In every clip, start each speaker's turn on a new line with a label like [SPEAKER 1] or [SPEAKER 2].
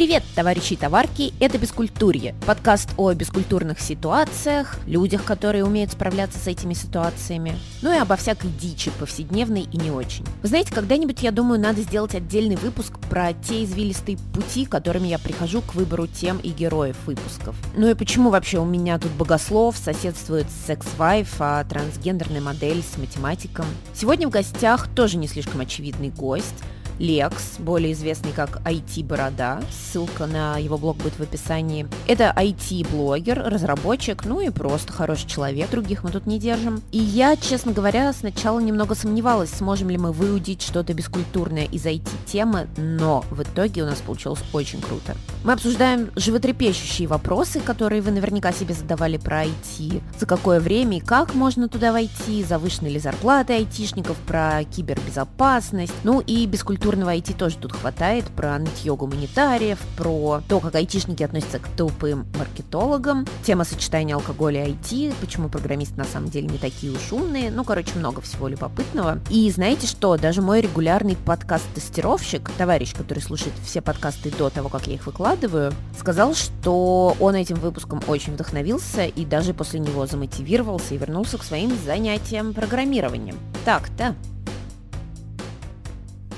[SPEAKER 1] Привет, товарищи и товарки, это «Бескультурье», подкаст о бескультурных ситуациях, людях, которые умеют справляться с этими ситуациями, ну и обо всякой дичи, повседневной и не очень. Вы знаете, когда-нибудь, я думаю, надо сделать отдельный выпуск про те извилистые пути, которыми я прихожу к выбору тем и героев выпусков. Ну и почему вообще у меня тут богослов соседствует секс-вайф, а трансгендерная модель с математиком. Сегодня в гостях тоже не слишком очевидный гость – Лекс, более известный как IT-борода. Ссылка на его блог будет в описании. Это IT-блогер, разработчик, ну и просто хороший человек. Других мы тут не держим. И я, честно говоря, сначала немного сомневалась, сможем ли мы выудить что-то бескультурное из IT-темы, но в итоге у нас получилось очень круто. Мы обсуждаем животрепещущие вопросы, которые вы наверняка себе задавали про IT. За какое время и как можно туда войти, завышены ли зарплаты айтишников, про кибербезопасность, ну и бескультурные культурного IT тоже тут хватает, про нытье гуманитариев, про то, как айтишники относятся к тупым маркетологам, тема сочетания алкоголя и IT, почему программисты на самом деле не такие уж умные, ну, короче, много всего любопытного. И знаете что, даже мой регулярный подкаст-тестировщик, товарищ, который слушает все подкасты до того, как я их выкладываю, сказал, что он этим выпуском очень вдохновился и даже после него замотивировался и вернулся к своим занятиям программированием. Так-то.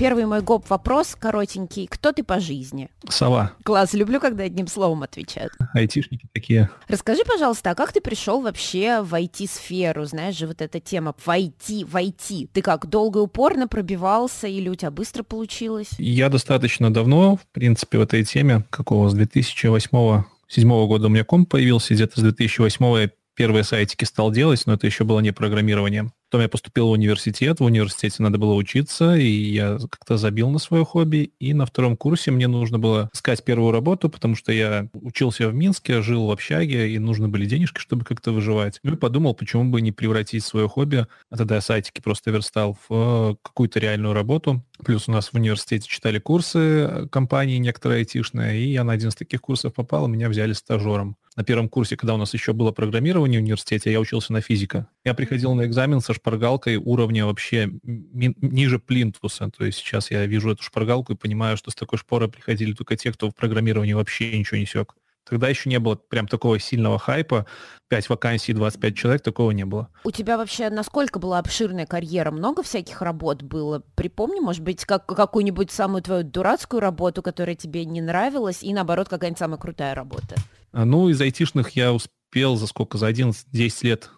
[SPEAKER 1] Первый мой гоп вопрос коротенький. Кто ты по жизни?
[SPEAKER 2] Сова.
[SPEAKER 1] Класс, люблю, когда одним словом отвечают.
[SPEAKER 2] Айтишники такие.
[SPEAKER 1] Расскажи, пожалуйста, а как ты пришел вообще в IT-сферу? Знаешь же, вот эта тема в IT, в IT. Ты как, долго и упорно пробивался или у тебя быстро получилось?
[SPEAKER 2] Я достаточно давно, в принципе, в этой теме, какого, с 2008 седьмого года у меня комп появился, где-то с 2008 я первые сайтики стал делать, но это еще было не программирование. Потом я поступил в университет, в университете надо было учиться, и я как-то забил на свое хобби. И на втором курсе мне нужно было искать первую работу, потому что я учился в Минске, жил в общаге, и нужны были денежки, чтобы как-то выживать. Ну и подумал, почему бы не превратить свое хобби, а тогда я сайтики просто верстал, в какую-то реальную работу. Плюс у нас в университете читали курсы компании некоторые айтишные, и я на один из таких курсов попал, меня взяли стажером. На первом курсе, когда у нас еще было программирование в университете, я учился на физика. Я приходил на экзамен со шпаргалкой уровня вообще ми- ниже плинтуса. То есть сейчас я вижу эту шпаргалку и понимаю, что с такой шпорой приходили только те, кто в программировании вообще ничего не сёк. Тогда еще не было прям такого сильного хайпа. 5 вакансий, 25 человек, такого не было.
[SPEAKER 1] У тебя вообще насколько была обширная карьера? Много всяких работ было? Припомни, может быть, как, какую-нибудь самую твою дурацкую работу, которая тебе не нравилась, и наоборот, какая-нибудь самая крутая работа?
[SPEAKER 2] А, ну, из айтишных я успел за сколько? За 11-10 лет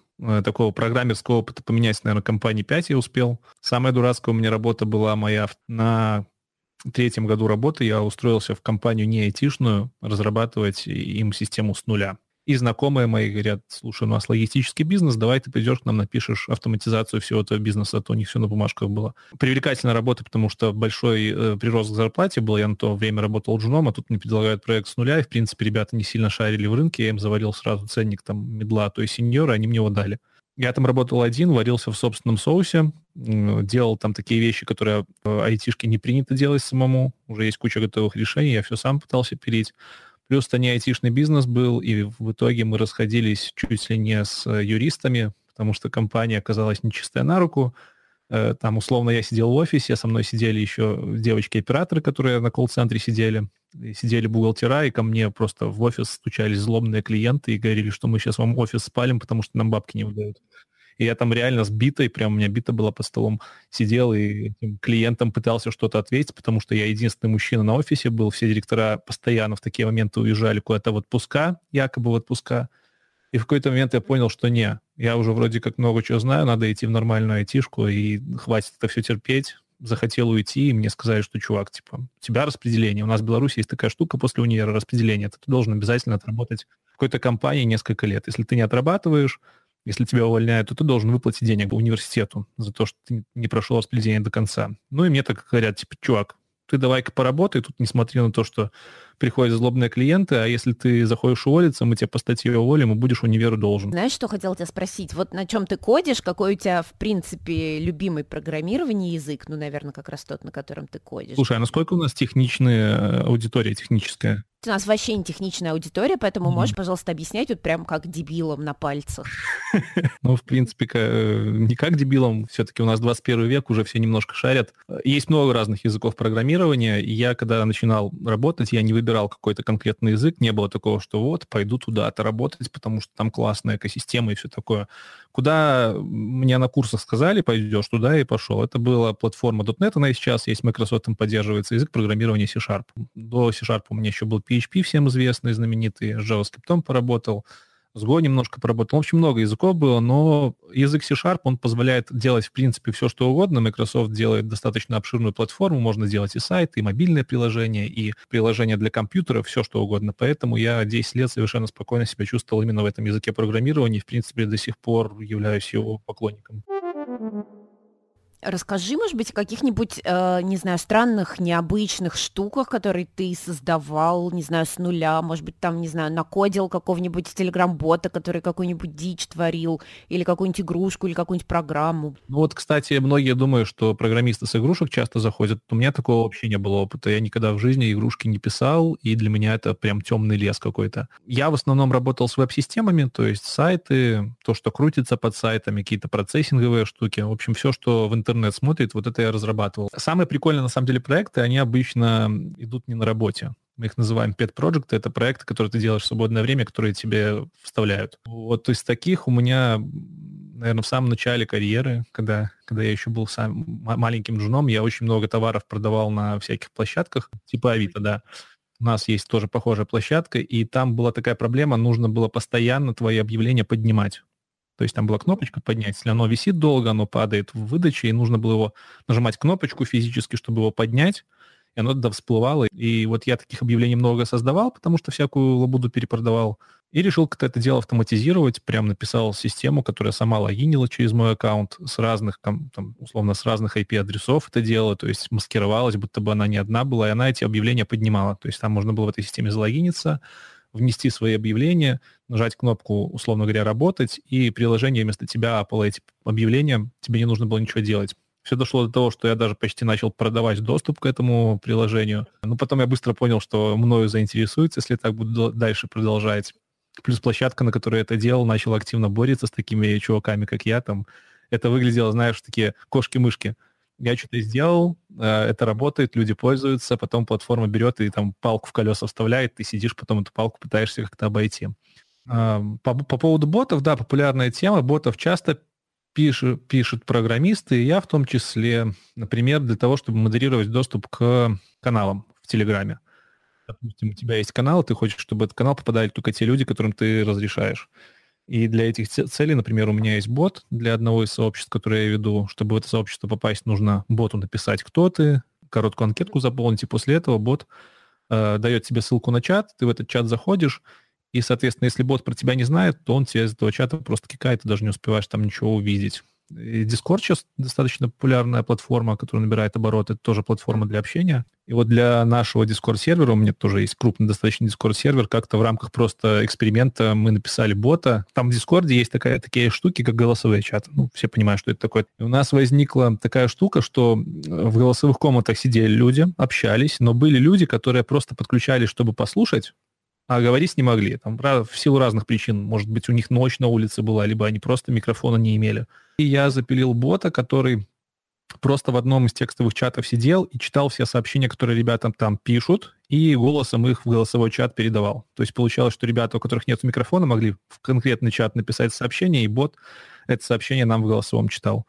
[SPEAKER 2] такого программерского опыта поменять, наверное, компании 5 я успел. Самая дурацкая у меня работа была моя на третьем году работы. Я устроился в компанию не айтишную разрабатывать им систему с нуля. И знакомые мои говорят, слушай, у нас логистический бизнес, давай ты придешь к нам, напишешь автоматизацию всего этого бизнеса, а то у них все на бумажках было. Привлекательная работа, потому что большой э, прирост к зарплате был. Я на то время работал джуном, а тут мне предлагают проект с нуля, и, в принципе, ребята не сильно шарили в рынке, я им завалил сразу ценник там медла, то есть сеньора, они мне его дали. Я там работал один, варился в собственном соусе, делал там такие вещи, которые в айтишке не принято делать самому. Уже есть куча готовых решений, я все сам пытался пилить. Плюс это не айтишный бизнес был, и в итоге мы расходились чуть ли не с э, юристами, потому что компания оказалась нечистая на руку. Э, там, условно, я сидел в офисе, со мной сидели еще девочки-операторы, которые на колл-центре сидели, сидели бухгалтера, и ко мне просто в офис стучались злобные клиенты и говорили, что мы сейчас вам офис спалим, потому что нам бабки не выдают. И я там реально с битой, прям у меня бита была по столом, сидел и клиентам пытался что-то ответить, потому что я единственный мужчина на офисе был, все директора постоянно в такие моменты уезжали куда-то в отпуска, якобы в отпуска. И в какой-то момент я понял, что не, я уже вроде как много чего знаю, надо идти в нормальную айтишку, и хватит это все терпеть. Захотел уйти, и мне сказали, что, чувак, типа, у тебя распределение. У нас в Беларуси есть такая штука после универа распределения. Ты должен обязательно отработать в какой-то компании несколько лет. Если ты не отрабатываешь, если тебя увольняют, то ты должен выплатить денег университету за то, что ты не прошел распределение до конца. Ну и мне так говорят, типа, чувак, ты давай-ка поработай, тут не смотри на то, что приходят злобные клиенты, а если ты заходишь уволиться, мы тебя по статье уволим, и будешь универу должен.
[SPEAKER 1] Знаешь, что хотел тебя спросить? Вот на чем ты кодишь, какой у тебя, в принципе, любимый программирование язык? Ну, наверное, как раз тот, на котором ты кодишь.
[SPEAKER 2] Слушай, а насколько у нас техничная э, аудитория техническая?
[SPEAKER 1] У нас вообще не техничная аудитория, поэтому mm-hmm. можешь, пожалуйста, объяснять вот прям как дебилом на пальцах.
[SPEAKER 2] Ну, в принципе, э, не как дебилом, все-таки у нас 21 век, уже все немножко шарят. Есть много разных языков программирования, и я, когда начинал работать, я не выбирал какой-то конкретный язык, не было такого, что вот, пойду туда-то работать, потому что там классная экосистема и все такое. Куда мне на курсах сказали, пойдешь туда и пошел. Это была платформа .NET, она и сейчас есть, Microsoft им поддерживается, язык программирования C-Sharp. До C-Sharp у меня еще был PHP, всем известный, знаменитый, с JavaScript поработал, с Go немножко поработал. В общем, много языков было, но язык C-Sharp, он позволяет делать, в принципе, все, что угодно. Microsoft делает достаточно обширную платформу, можно делать и сайты, и мобильные приложения, и приложения для компьютера, все, что угодно. Поэтому я 10 лет совершенно спокойно себя чувствовал именно в этом языке программирования, и, в принципе, до сих пор являюсь его поклонником.
[SPEAKER 1] Расскажи, может быть, о каких-нибудь, э, не знаю, странных, необычных штуках, которые ты создавал, не знаю, с нуля, может быть, там, не знаю, накодил какого-нибудь телеграм-бота, который какую-нибудь дичь творил, или какую-нибудь игрушку, или какую-нибудь программу.
[SPEAKER 2] Ну вот, кстати, многие думают, что программисты с игрушек часто заходят. У меня такого вообще не было опыта. Я никогда в жизни игрушки не писал, и для меня это прям темный лес какой-то. Я в основном работал с веб-системами, то есть сайты, то, что крутится под сайтами, какие-то процессинговые штуки. В общем, все, что в интернете интернет смотрит, вот это я разрабатывал. Самые прикольные, на самом деле, проекты, они обычно идут не на работе. Мы их называем pet project, это проекты, которые ты делаешь в свободное время, которые тебе вставляют. Вот из таких у меня, наверное, в самом начале карьеры, когда, когда я еще был сам маленьким джуном, я очень много товаров продавал на всяких площадках, типа Авито, да. У нас есть тоже похожая площадка, и там была такая проблема, нужно было постоянно твои объявления поднимать. То есть там была кнопочка поднять. Если оно висит долго, оно падает в выдаче, и нужно было его нажимать кнопочку физически, чтобы его поднять, и оно тогда всплывало. И вот я таких объявлений много создавал, потому что всякую лабуду перепродавал. И решил как-то это дело автоматизировать. Прям написал систему, которая сама логинила через мой аккаунт с разных, там, условно, с разных IP-адресов это дело, то есть маскировалась, будто бы она не одна была, и она эти объявления поднимала. То есть там можно было в этой системе залогиниться, внести свои объявления, нажать кнопку, условно говоря, «Работать», и приложение вместо тебя апало эти объявления, тебе не нужно было ничего делать. Все дошло до того, что я даже почти начал продавать доступ к этому приложению. Но потом я быстро понял, что мною заинтересуется, если так буду дальше продолжать. Плюс площадка, на которой я это делал, начала активно бороться с такими чуваками, как я. Там это выглядело, знаешь, такие кошки-мышки я что-то сделал, э, это работает, люди пользуются, потом платформа берет и там палку в колеса вставляет, ты сидишь, потом эту палку пытаешься как-то обойти. По, по поводу ботов, да, популярная тема. Ботов часто пишут, пишут программисты, и я в том числе, например, для того, чтобы модерировать доступ к каналам в Телеграме. Допустим, у тебя есть канал, ты хочешь, чтобы этот канал попадали только те люди, которым ты разрешаешь. И для этих целей, например, у меня есть бот для одного из сообществ, которое я веду. Чтобы в это сообщество попасть, нужно боту написать, кто ты, короткую анкетку заполнить, и после этого бот э, дает тебе ссылку на чат, ты в этот чат заходишь, и, соответственно, если бот про тебя не знает, то он тебя из этого чата просто кикает, ты даже не успеваешь там ничего увидеть. И Discord сейчас достаточно популярная платформа, которая набирает обороты. Это тоже платформа для общения. И вот для нашего Discord-сервера, у меня тоже есть крупный достаточно Discord-сервер, как-то в рамках просто эксперимента мы написали бота. Там в Discord есть такая, такие штуки, как голосовые чаты. Ну, все понимают, что это такое. И у нас возникла такая штука, что в голосовых комнатах сидели люди, общались, но были люди, которые просто подключались, чтобы послушать, а говорить не могли. Там, в силу разных причин. Может быть, у них ночь на улице была, либо они просто микрофона не имели. И я запилил бота, который просто в одном из текстовых чатов сидел и читал все сообщения, которые ребятам там пишут, и голосом их в голосовой чат передавал. То есть получалось, что ребята, у которых нет микрофона, могли в конкретный чат написать сообщение, и бот это сообщение нам в голосовом читал.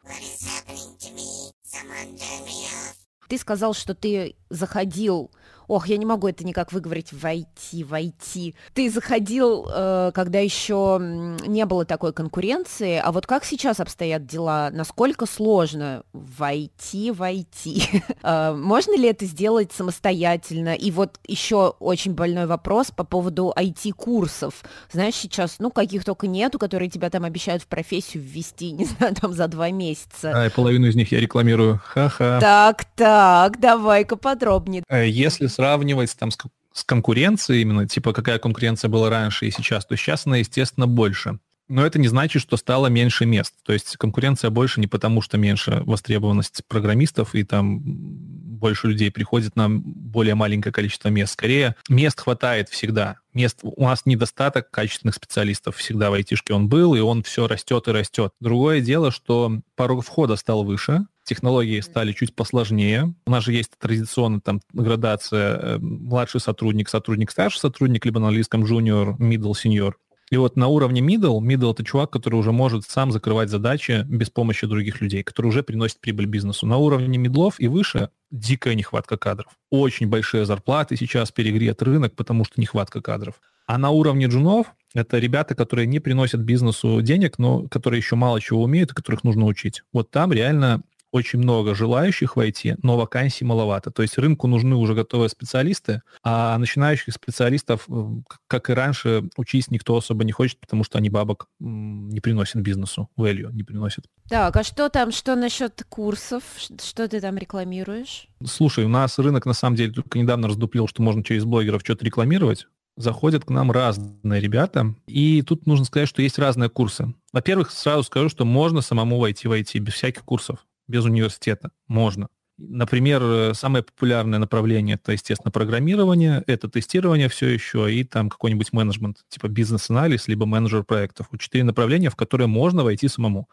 [SPEAKER 1] Ты сказал, что ты заходил ох, я не могу это никак выговорить, войти, войти. Ты заходил, э, когда еще не было такой конкуренции, а вот как сейчас обстоят дела? Насколько сложно войти, войти? э, можно ли это сделать самостоятельно? И вот еще очень больной вопрос по поводу IT-курсов. Знаешь, сейчас, ну, каких только нету, которые тебя там обещают в профессию ввести, не знаю, там за два месяца.
[SPEAKER 2] А, и половину из них я рекламирую. Ха-ха.
[SPEAKER 1] Так, так, давай-ка подробнее.
[SPEAKER 2] Э, если сравнивать там с, с конкуренцией, именно типа какая конкуренция была раньше и сейчас, то сейчас она, естественно, больше. Но это не значит, что стало меньше мест. То есть конкуренция больше не потому, что меньше востребованность программистов и там больше людей приходит на более маленькое количество мест. Скорее, мест хватает всегда. Мест, у нас недостаток качественных специалистов всегда в айтишке он был, и он все растет и растет. Другое дело, что порог входа стал выше, технологии стали чуть посложнее. У нас же есть традиционная там градация э, младший сотрудник, сотрудник, старший сотрудник, либо на английском junior, middle, senior. И вот на уровне middle, middle это чувак, который уже может сам закрывать задачи без помощи других людей, который уже приносит прибыль бизнесу. На уровне медлов и выше дикая нехватка кадров. Очень большие зарплаты сейчас перегрет рынок, потому что нехватка кадров. А на уровне джунов это ребята, которые не приносят бизнесу денег, но которые еще мало чего умеют и которых нужно учить. Вот там реально очень много желающих войти, но вакансий маловато. То есть рынку нужны уже готовые специалисты, а начинающих специалистов, э, как и раньше, учить никто особо не хочет, потому что они бабок не приносят бизнесу, value не приносят.
[SPEAKER 1] Так, а что там, что насчет курсов? Что ты там рекламируешь?
[SPEAKER 2] Слушай, у нас рынок на самом деле только недавно раздуплил, что можно через блогеров что-то рекламировать заходят к нам разные ребята, и тут нужно сказать, что есть разные курсы. Во-первых, сразу скажу, что можно самому войти в IT без всяких курсов без университета. Можно. Например, э, самое популярное направление это, естественно, программирование, это тестирование все еще, и там какой-нибудь менеджмент, типа бизнес-анализ, либо менеджер проектов. Четыре направления, в которые можно войти самому.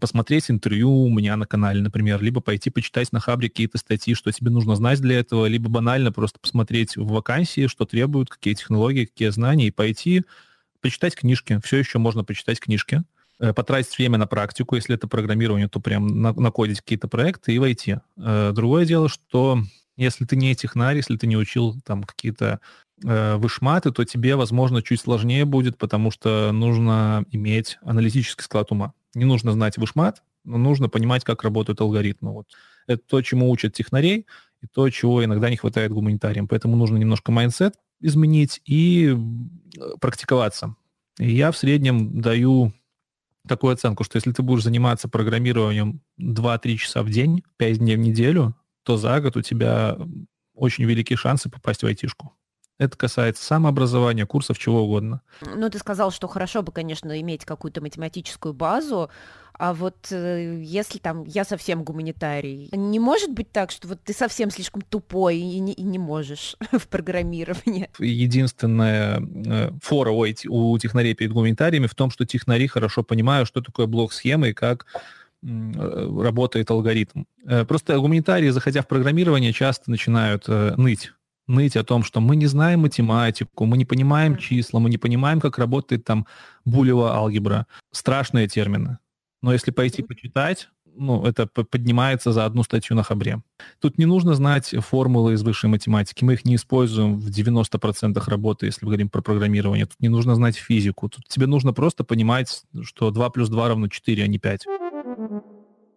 [SPEAKER 2] Посмотреть интервью у меня на канале, например, либо пойти почитать на Хабре какие-то статьи, что тебе нужно знать для этого, либо банально просто посмотреть в вакансии, что требуют, какие технологии, какие знания, и пойти почитать книжки. Все еще можно почитать книжки потратить время на практику, если это программирование, то прям накодить какие-то проекты и войти. Э, другое дело, что если ты не технарь, если ты не учил там какие-то э, вышматы, то тебе, возможно, чуть сложнее будет, потому что нужно иметь аналитический склад ума. Не нужно знать вышмат, но нужно понимать, как работают алгоритмы. Вот. Это то, чему учат технарей, и то, чего иногда не хватает гуманитариям. Поэтому нужно немножко mindset изменить и практиковаться. И я в среднем даю такую оценку, что если ты будешь заниматься программированием 2-3 часа в день, 5 дней в неделю, то за год у тебя очень великие шансы попасть в айтишку. Это касается самообразования, курсов, чего угодно.
[SPEAKER 1] Ну, ты сказал, что хорошо бы, конечно, иметь какую-то математическую базу, а вот э, если там я совсем гуманитарий, не может быть так, что вот ты совсем слишком тупой и не, и не можешь в программировании?
[SPEAKER 2] Единственная э, фора у, у технарей перед гуманитариями в том, что технари хорошо понимают, что такое блок-схемы и как э, работает алгоритм. Э, просто гуманитарии, заходя в программирование, часто начинают э, ныть ныть о том, что мы не знаем математику, мы не понимаем числа, мы не понимаем, как работает там булева алгебра. Страшные термины. Но если пойти почитать, ну, это поднимается за одну статью на Хабре. Тут не нужно знать формулы из высшей математики. Мы их не используем в 90% работы, если мы говорим про программирование. Тут не нужно знать физику. Тут тебе нужно просто понимать, что 2 плюс 2 равно 4, а не 5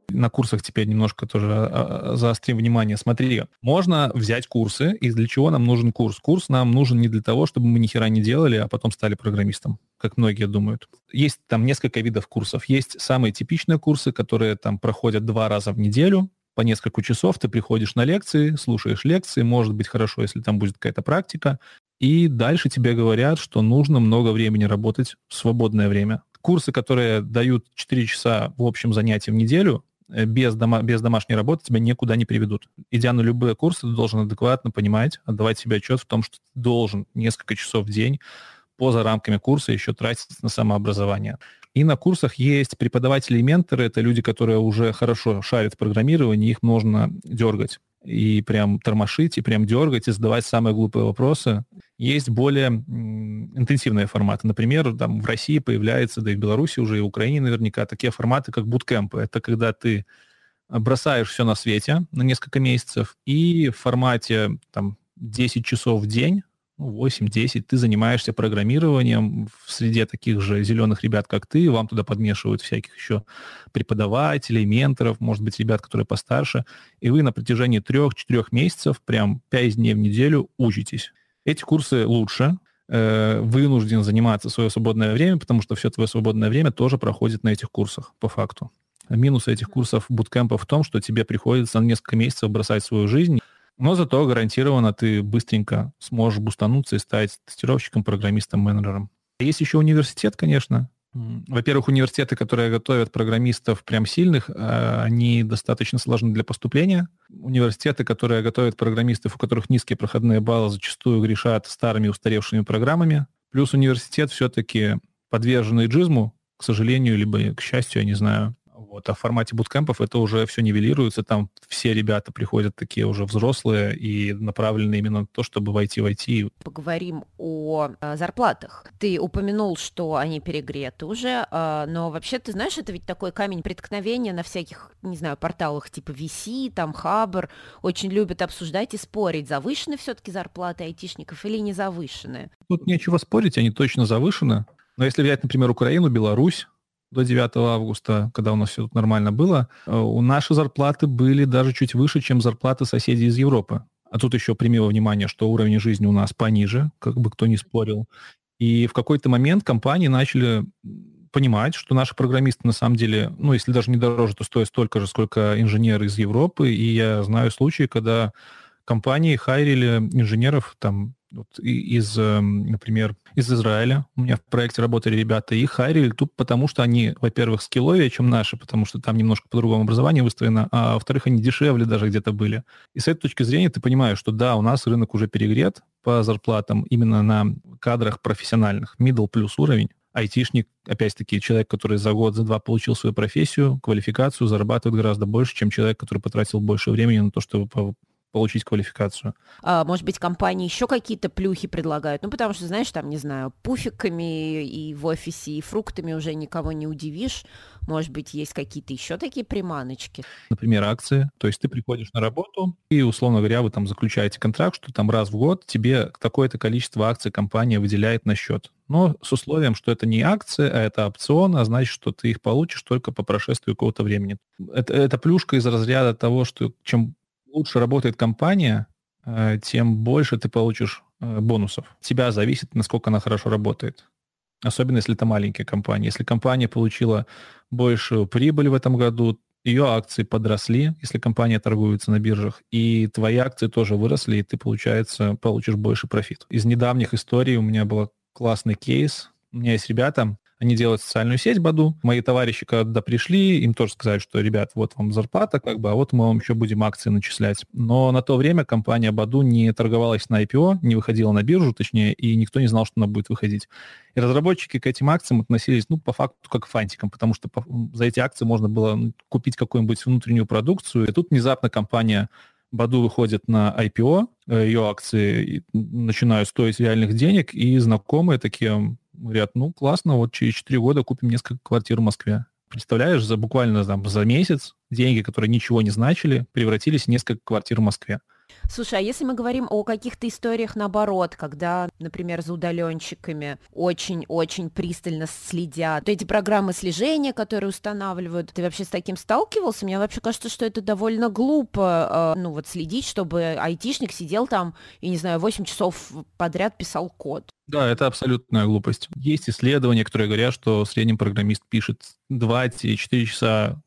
[SPEAKER 2] на курсах теперь немножко тоже а, а, заострим внимание. Смотри, можно взять курсы, и для чего нам нужен курс? Курс нам нужен не для того, чтобы мы ни хера не делали, а потом стали программистом, как многие думают. Есть там несколько видов курсов. Есть самые типичные курсы, которые там проходят два раза в неделю, по несколько часов ты приходишь на лекции, слушаешь лекции, может быть хорошо, если там будет какая-то практика, и дальше тебе говорят, что нужно много времени работать в свободное время. Курсы, которые дают 4 часа в общем занятии в неделю, без, дома, без домашней работы тебя никуда не приведут. Идя на любые курсы, ты должен адекватно понимать, отдавать себе отчет в том, что ты должен несколько часов в день поза рамками курса еще тратить на самообразование. И на курсах есть преподаватели и менторы, это люди, которые уже хорошо шарят в программировании, их можно дергать и прям тормошить, и прям дергать, и задавать самые глупые вопросы. Есть более интенсивные форматы. Например, там в России появляется, да и в Беларуси уже, и в Украине наверняка, такие форматы, как буткемпы. Это когда ты бросаешь все на свете на несколько месяцев, и в формате там, 10 часов в день 8-10, ну, ты занимаешься программированием в среде таких же зеленых ребят, как ты, вам туда подмешивают всяких еще преподавателей, менторов, может быть, ребят, которые постарше, и вы на протяжении 3-4 месяцев, прям 5 дней в неделю учитесь. Эти курсы лучше, э, вынужден заниматься свое свободное время, потому что все твое свободное время тоже проходит на этих курсах, по факту. Минус этих курсов буткемпа в том, что тебе приходится на несколько месяцев бросать свою жизнь, но зато гарантированно ты быстренько сможешь бустануться и стать тестировщиком, программистом, менеджером. Есть еще университет, конечно. Во-первых, университеты, которые готовят программистов прям сильных, а, они достаточно сложны для поступления. Университеты, которые готовят программистов, у которых низкие проходные баллы, зачастую грешат старыми устаревшими программами. Плюс университет все-таки подвержен иджизму, к сожалению, либо к счастью, я не знаю. Вот. А в формате буткемпов это уже все нивелируется, там все ребята приходят такие уже взрослые и направлены именно на то, чтобы войти в IT.
[SPEAKER 1] Поговорим о, о э, зарплатах. Ты упомянул, что они перегреты уже, э, но вообще, ты знаешь, это ведь такой камень преткновения на всяких, не знаю, порталах типа VC, там Хабр, очень любят обсуждать и спорить, завышены все-таки зарплаты айтишников или не завышены.
[SPEAKER 2] Тут нечего спорить, они точно завышены. Но если взять, например, Украину, Беларусь, до 9 августа, когда у нас все тут нормально было, э, у наши зарплаты были даже чуть выше, чем зарплаты соседей из Европы. А тут еще прими во внимание, что уровень жизни у нас пониже, как бы кто ни спорил. И в какой-то момент компании начали понимать, что наши программисты на самом деле, ну, если даже не дороже, то стоят столько же, сколько инженеры из Европы. И я знаю случаи, когда компании хайрили инженеров там вот из, эм, например, из Израиля. У меня в проекте работали ребята, и их хайрили тут потому, что они, во-первых, скилловее, чем наши, потому что там немножко по-другому образование выстроено, а во-вторых, они дешевле даже где-то были. И с этой точки зрения ты понимаешь, что да, у нас рынок уже перегрет по зарплатам именно на кадрах профессиональных, middle плюс уровень. Айтишник, опять-таки, человек, который за год, за два получил свою профессию, квалификацию, зарабатывает гораздо больше, чем человек, который потратил больше времени на то, чтобы получить квалификацию.
[SPEAKER 1] А, может быть, компании еще какие-то плюхи предлагают? Ну, потому что, знаешь, там, не знаю, пуфиками и в офисе, и фруктами уже никого не удивишь. Может быть, есть какие-то еще такие приманочки?
[SPEAKER 2] Например, акции. То есть ты приходишь на работу, и, условно говоря, вы там заключаете контракт, что там раз в год тебе такое-то количество акций компания выделяет на счет. Но с условием, что это не акции, а это опцион, а значит, что ты их получишь только по прошествию какого-то времени. Это, это плюшка из разряда того, что чем лучше работает компания, э, тем больше ты получишь э, бонусов. тебя зависит, насколько она хорошо работает. Особенно, если это маленькая компания. Если компания получила большую прибыль в этом году, ее акции подросли, если компания торгуется на биржах, и твои акции тоже выросли, и ты, получается, получишь больше профит. Из недавних историй у меня был классный кейс. У меня есть ребята, они делают социальную сеть Баду. Мои товарищи, когда пришли, им тоже сказали, что, ребят, вот вам зарплата, как бы, а вот мы вам еще будем акции начислять. Но на то время компания Баду не торговалась на IPO, не выходила на биржу, точнее, и никто не знал, что она будет выходить. И разработчики к этим акциям относились, ну, по факту, как к фантикам, потому что за эти акции можно было ну, купить какую-нибудь внутреннюю продукцию, и тут внезапно компания Баду выходит на IPO, э, ее акции начинают стоить реальных денег, и знакомые такие, Говорят, ну классно, вот через 4 года купим несколько квартир в Москве. Представляешь, за буквально там, за месяц деньги, которые ничего не значили, превратились в несколько квартир в Москве.
[SPEAKER 1] Слушай, а если мы говорим о каких-то историях наоборот, когда, например, за удаленщиками очень-очень пристально следят, то эти программы слежения, которые устанавливают, ты вообще с таким сталкивался? Мне вообще кажется, что это довольно глупо, э, ну вот следить, чтобы айтишник сидел там и, не знаю, 8 часов подряд писал код.
[SPEAKER 2] Да, это абсолютная глупость. Есть исследования, которые говорят, что средний программист пишет 2-4 часа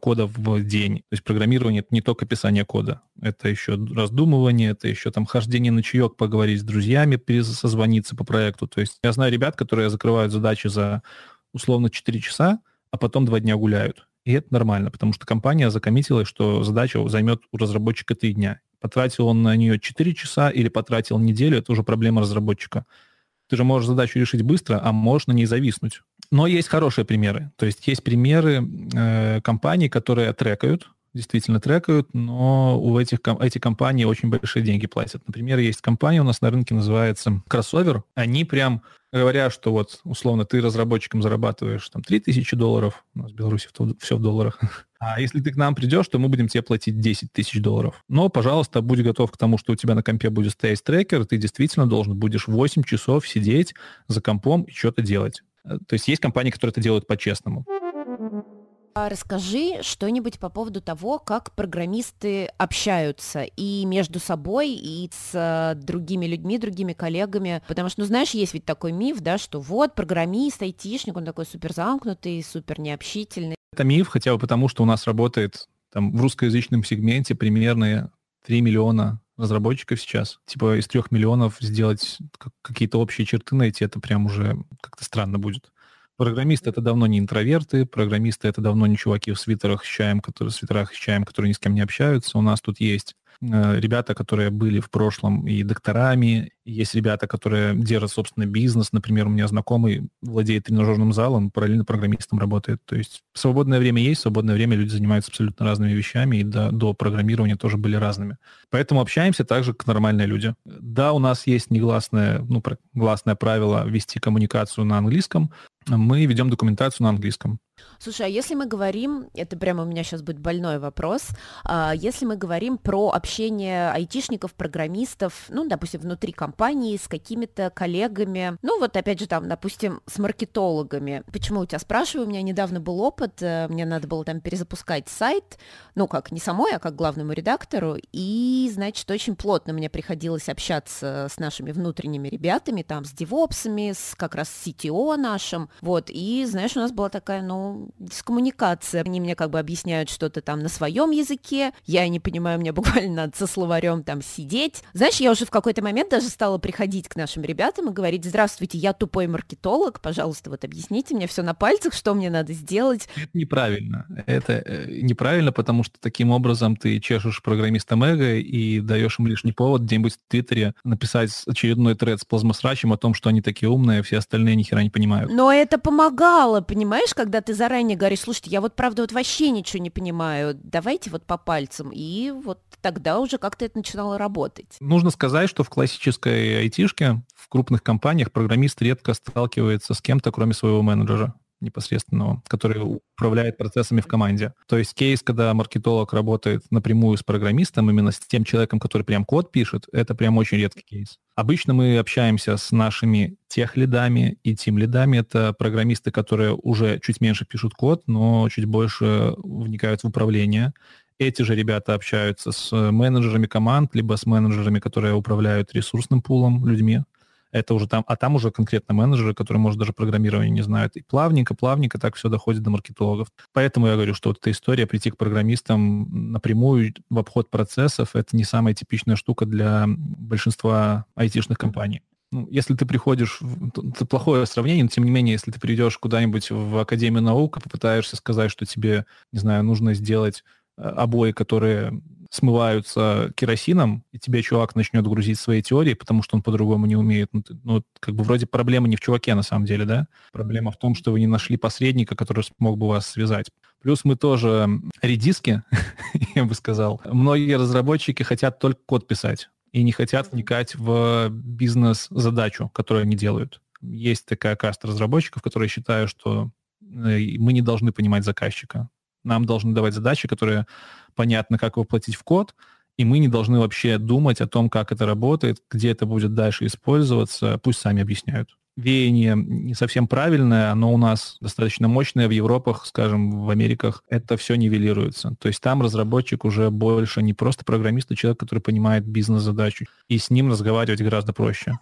[SPEAKER 2] кода в день. То есть программирование — это не только писание кода. Это еще раздумывание, это еще там хождение на чаек, поговорить с друзьями, созвониться по проекту. То есть я знаю ребят, которые закрывают задачи за условно 4 часа, а потом 2 дня гуляют. И это нормально, потому что компания закоммитила, что задача займет у разработчика 3 дня. Потратил он на нее 4 часа или потратил неделю, это уже проблема разработчика. Ты же можешь задачу решить быстро, а можешь на ней зависнуть. Но есть хорошие примеры. То есть есть примеры э, компаний, которые трекают, действительно трекают, но у этих эти компании очень большие деньги платят. Например, есть компания у нас на рынке, называется Crossover. Они прям говорят, что вот условно ты разработчиком зарабатываешь там 3000 долларов, у нас в Беларуси все в долларах, а если ты к нам придешь, то мы будем тебе платить 10 тысяч долларов. Но, пожалуйста, будь готов к тому, что у тебя на компе будет стоять трекер, ты действительно должен будешь 8 часов сидеть за компом и что-то делать. Э, то есть есть компании, которые это делают по-честному.
[SPEAKER 1] А расскажи что-нибудь по поводу того, как программисты общаются и между собой, и с э, другими людьми, другими коллегами. Потому что, ну, знаешь, есть ведь такой миф, да, что вот программист, айтишник, он такой супер замкнутый, супер необщительный.
[SPEAKER 2] Это миф, хотя бы потому, что у нас работает там в русскоязычном сегменте примерно 3 миллиона разработчиков сейчас. Типа из трех миллионов сделать какие-то общие черты найти, это прям уже как-то странно будет. Программисты это давно не интроверты, программисты это давно не чуваки в свитерах с чаем, которые, в свитерах с чаем, которые ни с кем не общаются. У нас тут есть Э, ребята, которые были в прошлом и докторами, есть ребята, которые держат собственный бизнес. Например, у меня знакомый владеет тренажерным залом, параллельно программистом работает. То есть свободное время есть, свободное время люди занимаются абсолютно разными вещами, и до, до программирования тоже были разными. Поэтому общаемся также как нормальные люди. Да, у нас есть негласное, ну, гласное правило вести коммуникацию на английском. Мы ведем документацию на английском.
[SPEAKER 1] Слушай, а если мы говорим, это прямо у меня сейчас будет больной вопрос, а если мы говорим про общение айтишников, программистов, ну, допустим, внутри компании с какими-то коллегами, ну, вот опять же там, допустим, с маркетологами. Почему у тебя спрашиваю? У меня недавно был опыт, э, мне надо было там перезапускать сайт, ну, как не самой, а как главному редактору, и, значит, очень плотно мне приходилось общаться с нашими внутренними ребятами, там, с девопсами, с как раз CTO нашим, вот, и, знаешь, у нас была такая, ну, дискоммуникация. Они мне как бы объясняют что-то там на своем языке, я не понимаю, мне буквально надо со словарем там сидеть. Знаешь, я уже в какой-то момент даже стала приходить к нашим ребятам и говорить, здравствуйте, я тупой маркетолог, пожалуйста, вот объясните мне все на пальцах, что мне надо сделать.
[SPEAKER 2] Это неправильно. Это э, неправильно, потому что таким образом ты чешешь программистам эго и даешь им лишний повод где-нибудь в Твиттере написать очередной тред с плазмосрачем о том, что они такие умные, а все остальные ни хера не понимают.
[SPEAKER 1] Но это помогало, понимаешь, когда ты заранее говоришь, слушайте, я вот правда вот вообще ничего не понимаю, давайте вот по пальцам. И вот тогда уже как-то это начинало работать.
[SPEAKER 2] Нужно сказать, что в классической айтишке, в крупных компаниях программист редко сталкивается с кем-то, кроме своего менеджера непосредственного, который управляет процессами в команде. То есть кейс, когда маркетолог работает напрямую с программистом, именно с тем человеком, который прям код пишет, это прям очень редкий кейс. Обычно мы общаемся с нашими тех лидами и тем лидами. Это программисты, которые уже чуть меньше пишут код, но чуть больше вникают в управление. Эти же ребята общаются с менеджерами команд, либо с менеджерами, которые управляют ресурсным пулом, людьми это уже там, а там уже конкретно менеджеры, которые, может, даже программирование не знают. И плавненько, плавненько так все доходит до маркетологов. Поэтому я говорю, что вот эта история прийти к программистам напрямую в обход процессов, это не самая типичная штука для большинства айтишных компаний. Ну, если ты приходишь, это плохое сравнение, но тем не менее, если ты придешь куда-нибудь в Академию наук и попытаешься сказать, что тебе, не знаю, нужно сделать э, обои, которые смываются керосином, и тебе чувак начнет грузить свои теории, потому что он по-другому не умеет. Ну, ну, как бы вроде проблема не в чуваке на самом деле, да? Проблема в том, что вы не нашли посредника, который смог бы вас связать. Плюс мы тоже редиски, я бы сказал. Многие разработчики хотят только код писать и не хотят вникать в бизнес-задачу, которую они делают. Есть такая каста разработчиков, которые считают, что э, мы не должны понимать заказчика. Нам должны давать задачи, которые понятно, как воплотить в код, и мы не должны вообще думать о том, как это работает, где это будет дальше использоваться, пусть сами объясняют. Веяние не совсем правильное, оно у нас достаточно мощное в Европах, скажем, в Америках, это все нивелируется. То есть там разработчик уже больше не просто программист, а человек, который понимает бизнес-задачу, и с ним разговаривать гораздо проще.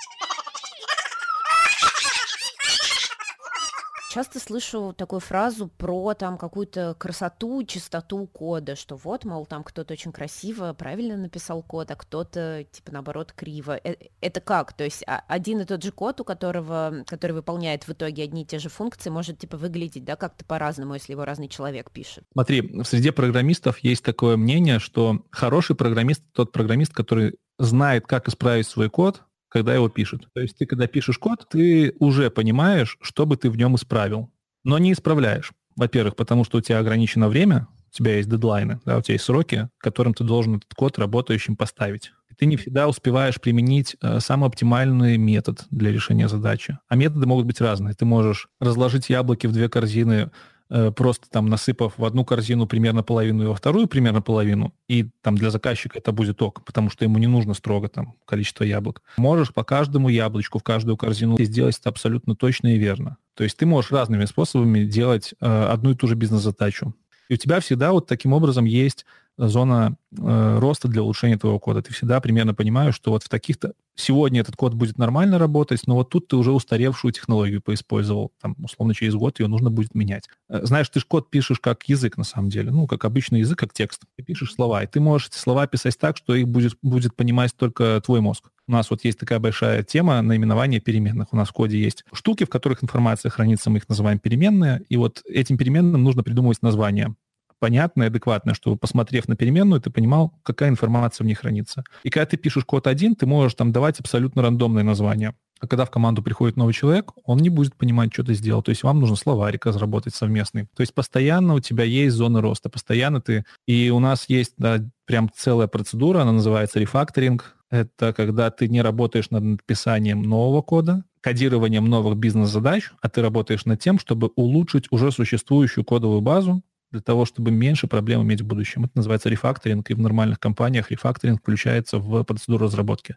[SPEAKER 1] Часто слышу такую фразу про там какую-то красоту, чистоту кода, что вот, мол, там кто-то очень красиво, правильно написал код, а кто-то, типа, наоборот, криво. Э, это как? То есть а, один и тот же код, у которого, который выполняет в итоге одни и те же функции, может, типа, выглядеть, да, как-то по-разному, если его разный человек пишет.
[SPEAKER 2] Смотри, в среде программистов есть такое мнение, что хороший программист тот программист, который знает, как исправить свой код, когда его пишут. То есть ты, когда пишешь код, ты уже понимаешь, что бы ты в нем исправил, но не исправляешь. Во-первых, потому что у тебя ограничено время, у тебя есть дедлайны, да, у тебя есть сроки, которым ты должен этот код работающим поставить. И ты не всегда успеваешь применить э, самый оптимальный метод для решения задачи. А методы могут быть разные. Ты можешь разложить яблоки в две корзины просто там насыпав в одну корзину примерно половину и во вторую примерно половину, и там для заказчика это будет ок, потому что ему не нужно строго там количество яблок. Можешь по каждому яблочку в каждую корзину сделать это абсолютно точно и верно. То есть ты можешь разными способами делать э, одну и ту же бизнес-задачу. И у тебя всегда вот таким образом есть зона э, роста для улучшения твоего кода. Ты всегда примерно понимаешь, что вот в таких-то... Сегодня этот код будет нормально работать, но вот тут ты уже устаревшую технологию поиспользовал. Там, условно, через год ее нужно будет менять. Э, знаешь, ты же код пишешь как язык на самом деле. Ну, как обычный язык, как текст. Ты пишешь слова, и ты можешь эти слова писать так, что их будет, будет понимать только твой мозг. У нас вот есть такая большая тема наименования переменных. У нас в коде есть штуки, в которых информация хранится, мы их называем переменные, и вот этим переменным нужно придумывать название понятное, адекватное, чтобы, посмотрев на переменную, ты понимал, какая информация в ней хранится. И когда ты пишешь код один, ты можешь там давать абсолютно рандомное название. А когда в команду приходит новый человек, он не будет понимать, что ты сделал. То есть вам нужно словарик разработать совместный. То есть постоянно у тебя есть зона роста, постоянно ты... И у нас есть да, прям целая процедура, она называется рефакторинг. Это когда ты не работаешь над написанием нового кода, кодированием новых бизнес-задач, а ты работаешь над тем, чтобы улучшить уже существующую кодовую базу, для того, чтобы меньше проблем иметь в будущем. Это называется рефакторинг, и в нормальных компаниях рефакторинг включается в процедуру разработки.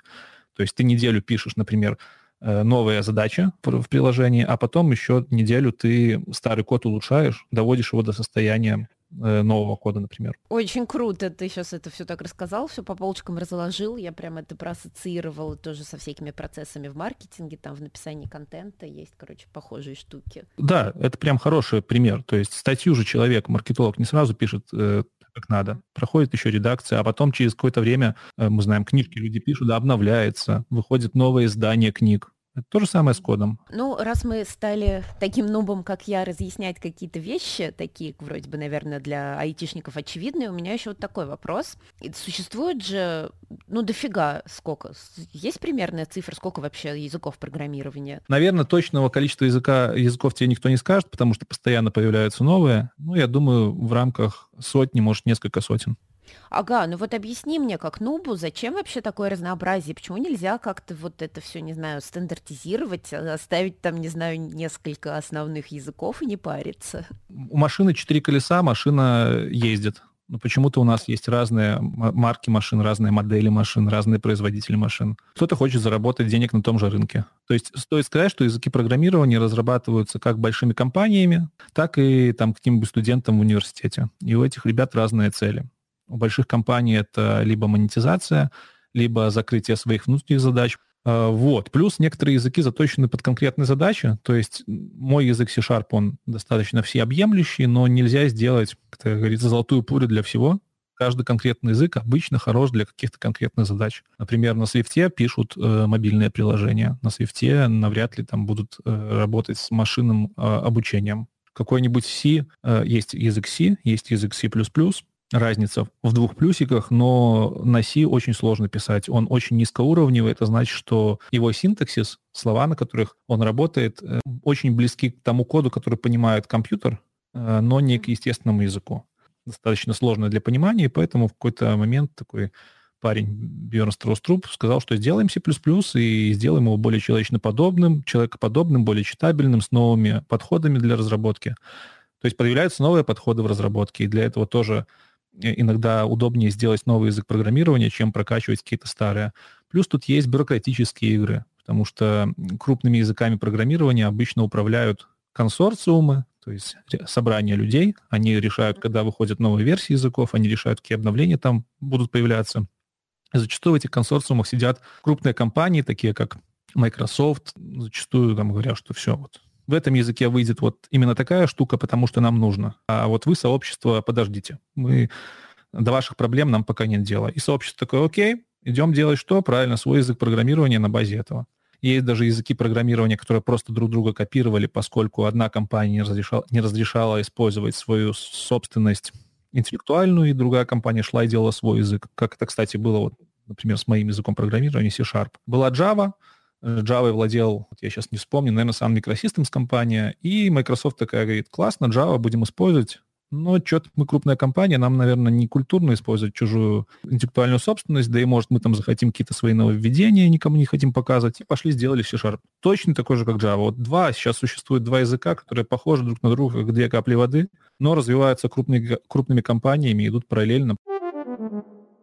[SPEAKER 2] То есть ты неделю пишешь, например, Э, новая задача в приложении, а потом еще неделю ты старый код улучшаешь, доводишь его до состояния нового кода, например.
[SPEAKER 1] Очень круто, ты сейчас это все так рассказал, все по полочкам разложил, я прям это проассоциировала тоже со всякими процессами в маркетинге, там в написании контента есть, короче, похожие штуки.
[SPEAKER 2] Да, это прям хороший пример, то есть статью же человек, маркетолог, не сразу пишет э, как надо. Проходит еще редакция, а потом через какое-то время, э, мы знаем, книжки люди пишут, да, обновляется, выходит новое издание книг. Это то же самое с кодом.
[SPEAKER 1] Ну, раз мы стали таким нубом, как я, разъяснять какие-то вещи, такие, вроде бы, наверное, для айтишников очевидные, у меня еще вот такой вопрос. Существует же, ну, дофига сколько? Есть примерная цифра, сколько вообще языков программирования?
[SPEAKER 2] Наверное, точного количества языка, языков тебе никто не скажет, потому что постоянно появляются новые. Ну, я думаю, в рамках сотни, может, несколько сотен.
[SPEAKER 1] Ага, ну вот объясни мне, как нубу, зачем вообще такое разнообразие? Почему нельзя как-то вот это все, не знаю, стандартизировать, а, оставить там, не знаю, несколько основных языков и не париться?
[SPEAKER 2] У машины четыре колеса, машина ездит. Но почему-то у нас есть разные марки машин, разные модели машин, разные производители машин. Кто-то хочет заработать денег на том же рынке. То есть стоит сказать, что языки программирования разрабатываются как большими компаниями, так и там каким-нибудь студентам в университете. И у этих ребят разные цели. У больших компаний это либо монетизация, либо закрытие своих внутренних задач. А, вот. Плюс некоторые языки заточены под конкретные задачи. То есть мой язык C-Sharp, он достаточно всеобъемлющий, но нельзя сделать, как говорится, золотую пулю для всего. Каждый конкретный язык обычно хорош для каких-то конкретных задач. Например, на Swift пишут э, мобильные приложения. На Swift навряд ли там будут э, работать с машинным э, обучением. Какой-нибудь C, э, есть язык C, есть язык C++, разница в двух плюсиках, но на C очень сложно писать. Он очень низкоуровневый. Это значит, что его синтаксис, слова, на которых он работает, э, очень близки к тому коду, который понимает компьютер, э, но не к естественному языку. Достаточно сложно для понимания, и поэтому в какой-то момент такой парень Бьерн Страуструп сказал, что сделаем C++ и сделаем его более человечноподобным, человекоподобным, более читабельным, с новыми подходами для разработки. То есть появляются новые подходы в разработке, и для этого тоже иногда удобнее сделать новый язык программирования, чем прокачивать какие-то старые. Плюс тут есть бюрократические игры, потому что крупными языками программирования обычно управляют консорциумы, то есть собрание людей. Они решают, когда выходят новые версии языков, они решают, какие обновления там будут появляться. И зачастую в этих консорциумах сидят крупные компании, такие как Microsoft, зачастую там говорят, что все, вот в этом языке выйдет вот именно такая штука, потому что нам нужно. А вот вы, сообщество, подождите. Мы до ваших проблем нам пока нет дела. И сообщество такое, окей, идем делать что? Правильно, свой язык программирования на базе этого. Есть даже языки программирования, которые просто друг друга копировали, поскольку одна компания не разрешала, не разрешала использовать свою собственность интеллектуальную, и другая компания шла и делала свой язык. Как это, кстати, было, вот, например, с моим языком программирования C-Sharp. Была Java, Java владел, вот я сейчас не вспомню, наверное, сам Microsystems компания, и Microsoft такая говорит, классно, Java будем использовать, но что-то мы крупная компания, нам, наверное, не культурно использовать чужую интеллектуальную собственность, да и, может, мы там захотим какие-то свои нововведения, никому не хотим показывать, и пошли сделали C-Sharp. Точно такой же, как Java. Вот два, сейчас существует два языка, которые похожи друг на друга, как две капли воды, но развиваются крупными, крупными компаниями, идут параллельно.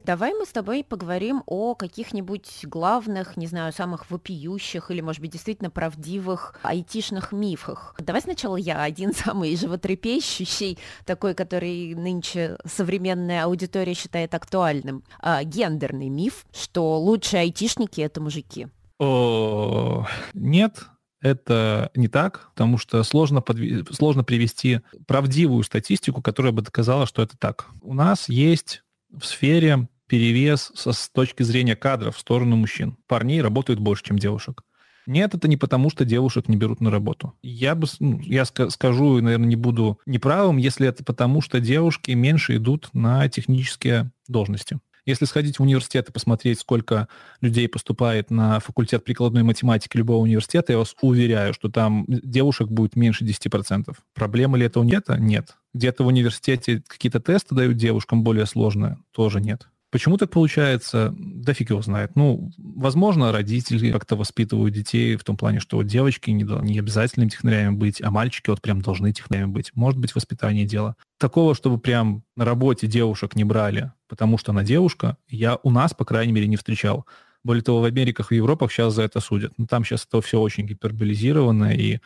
[SPEAKER 1] Давай мы с тобой поговорим о каких-нибудь главных, не знаю, самых вопиющих или, может быть, действительно правдивых айтишных мифах. Давай сначала я, один самый животрепещущий, такой, который нынче современная аудитория считает актуальным. А, гендерный миф, что лучшие айтишники — это мужики.
[SPEAKER 2] О, нет, это не так, потому что сложно, подв... сложно привести правдивую статистику, которая бы доказала, что это так. У нас есть в сфере перевес со, с точки зрения кадров в сторону мужчин. Парней работают больше, чем девушек. Нет, это не потому, что девушек не берут на работу. Я бы, ну, я скажу, наверное, не буду неправым, если это потому, что девушки меньше идут на технические должности. Если сходить в университет и посмотреть, сколько людей поступает на факультет прикладной математики любого университета, я вас уверяю, что там девушек будет меньше 10%. Проблема ли это у нет? Нет. Где-то в университете какие-то тесты дают девушкам более сложные? Тоже нет. Почему так получается? Да фиг его знает. Ну, возможно, родители как-то воспитывают детей в том плане, что вот девочки не, не обязательно технарями быть, а мальчики вот прям должны технарями быть. Может быть, воспитание дела. Такого, чтобы прям на работе девушек не брали, потому что она девушка, я у нас, по крайней мере, не встречал. Более того, в Америках в Европах сейчас за это судят. Но там сейчас это все очень гиперболизировано, и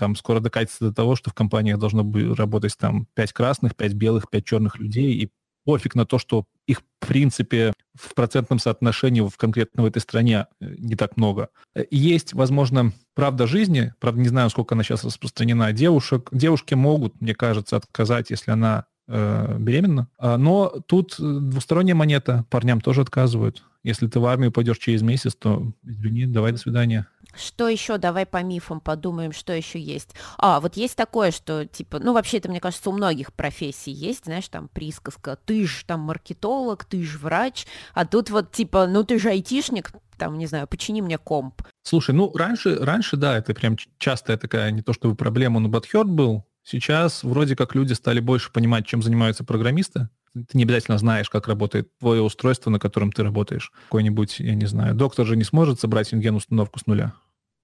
[SPEAKER 2] там скоро докатится до того, что в компаниях должно быть работать там 5 красных, 5 белых, 5 черных людей, и пофиг на то, что их, в принципе, в процентном соотношении в конкретно в этой стране э, не так много. Есть, возможно, правда жизни, правда, не знаю, сколько она сейчас распространена, девушек. Девушки могут, мне кажется, отказать, если она э, беременна. А, но тут двусторонняя монета, парням тоже отказывают. Если ты в армию пойдешь через месяц, то извини, давай до свидания.
[SPEAKER 1] Что еще? Давай по мифам подумаем, что еще есть. А, вот есть такое, что, типа, ну, вообще, это, мне кажется, у многих профессий есть, знаешь, там, присказка, ты ж там маркетолог, ты ж врач, а тут вот, типа, ну, ты же айтишник, там, не знаю, почини мне комп.
[SPEAKER 2] Слушай, ну, раньше, раньше, да, это прям частая такая, не то чтобы проблема, но бадхерт был. Сейчас вроде как люди стали больше понимать, чем занимаются программисты. Ты не обязательно знаешь, как работает твое устройство, на котором ты работаешь. Какой-нибудь, я не знаю, доктор же не сможет собрать рентген-установку с нуля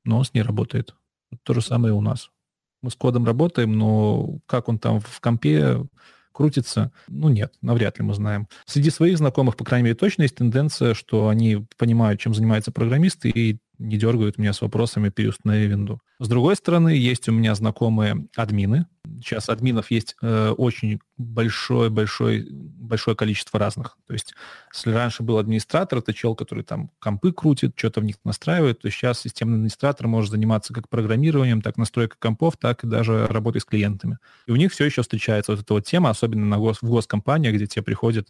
[SPEAKER 2] но он с ней работает. То же самое и у нас. Мы с кодом работаем, но как он там в компе крутится, ну нет, навряд ли мы знаем. Среди своих знакомых, по крайней мере, точно есть тенденция, что они понимают, чем занимаются программисты, и не дергают меня с вопросами переустанови винду. С другой стороны, есть у меня знакомые админы. Сейчас админов есть э, очень большое, большое, большое количество разных. То есть, если раньше был администратор, это чел, который там компы крутит, что-то в них настраивает, то сейчас системный администратор может заниматься как программированием, так настройкой компов, так и даже работой с клиентами. И у них все еще встречается вот эта вот тема, особенно на гос, в госкомпаниях, где тебе приходят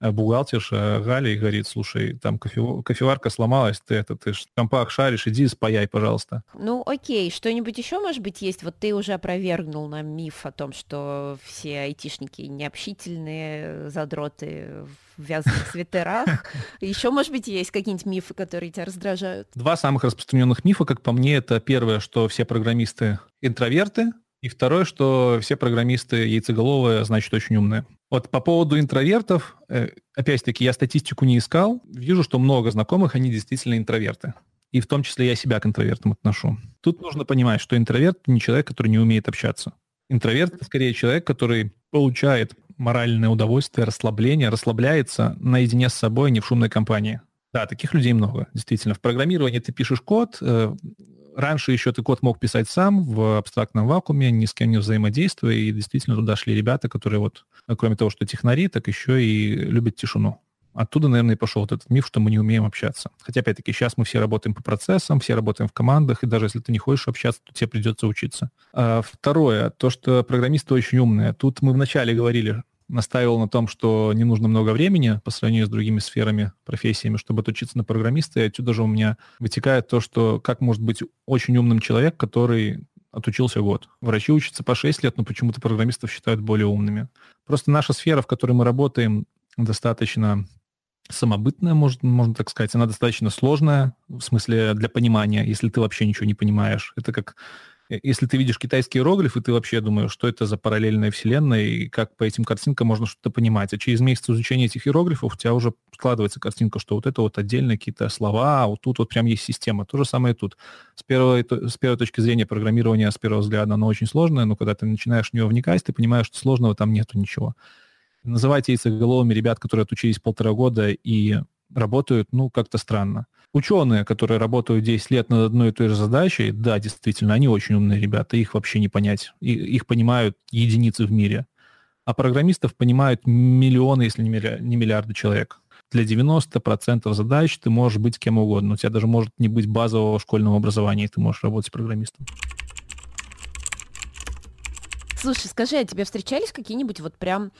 [SPEAKER 2] бухгалтерша Галя и говорит, слушай, там кофе, кофеварка сломалась, ты это, ты в компах шаришь, иди спаяй, пожалуйста.
[SPEAKER 1] Ну, окей, что-нибудь еще, может быть, есть? Вот ты уже опровергнул нам миф о том, что все айтишники необщительные, задроты в вязаных свитерах. Еще, может быть, есть какие-нибудь мифы, которые тебя раздражают?
[SPEAKER 2] Два самых распространенных мифа, как по мне, это первое, что все программисты интроверты, и второе, что все программисты яйцеголовые, значит, очень умные. Вот по поводу интровертов, э, опять-таки, я статистику не искал. Вижу, что много знакомых, они действительно интроверты. И в том числе я себя к интровертам отношу. Тут нужно понимать, что интроверт не человек, который не умеет общаться. Интроверт — скорее человек, который получает моральное удовольствие, расслабление, расслабляется наедине с собой, а не в шумной компании. Да, таких людей много, действительно. В программировании ты пишешь код, э, раньше еще ты код мог писать сам в абстрактном вакууме, ни с кем не взаимодействуя, и действительно туда шли ребята, которые вот, ну, кроме того, что технари, так еще и любят тишину. Оттуда, наверное, и пошел вот этот миф, что мы не умеем общаться. Хотя, опять-таки, сейчас мы все работаем по процессам, все работаем в командах, и даже если ты не хочешь общаться, то тебе придется учиться. А второе, то, что программисты очень умные. Тут мы вначале говорили, настаивал на том, что не нужно много времени по сравнению с другими сферами, профессиями, чтобы отучиться на программиста. И отсюда же у меня вытекает то, что как может быть очень умным человек, который отучился год. Врачи учатся по 6 лет, но почему-то программистов считают более умными. Просто наша сфера, в которой мы работаем, достаточно самобытная, может, можно так сказать. Она достаточно сложная, в смысле для понимания, если ты вообще ничего не понимаешь. Это как если ты видишь китайские иероглифы, ты вообще думаешь, что это за параллельная вселенная, и как по этим картинкам можно что-то понимать. А через месяц изучения этих иероглифов у тебя уже складывается картинка, что вот это вот отдельно какие-то слова, а вот тут вот прям есть система. То же самое и тут. С первой, с первой точки зрения программирования, с первого взгляда, оно очень сложное, но когда ты начинаешь в него вникать, ты понимаешь, что сложного там нету ничего. Называйте яйцеголовыми ребят, которые отучились полтора года и работают, ну, как-то странно. Ученые, которые работают 10 лет над одной и той же задачей, да, действительно, они очень умные ребята, их вообще не понять. И, их понимают единицы в мире. А программистов понимают миллионы, если не миллиарды человек. Для 90% задач ты можешь быть кем угодно. У тебя даже может не быть базового школьного образования, и ты можешь работать программистом.
[SPEAKER 1] Слушай, скажи, а тебе встречались какие-нибудь вот прям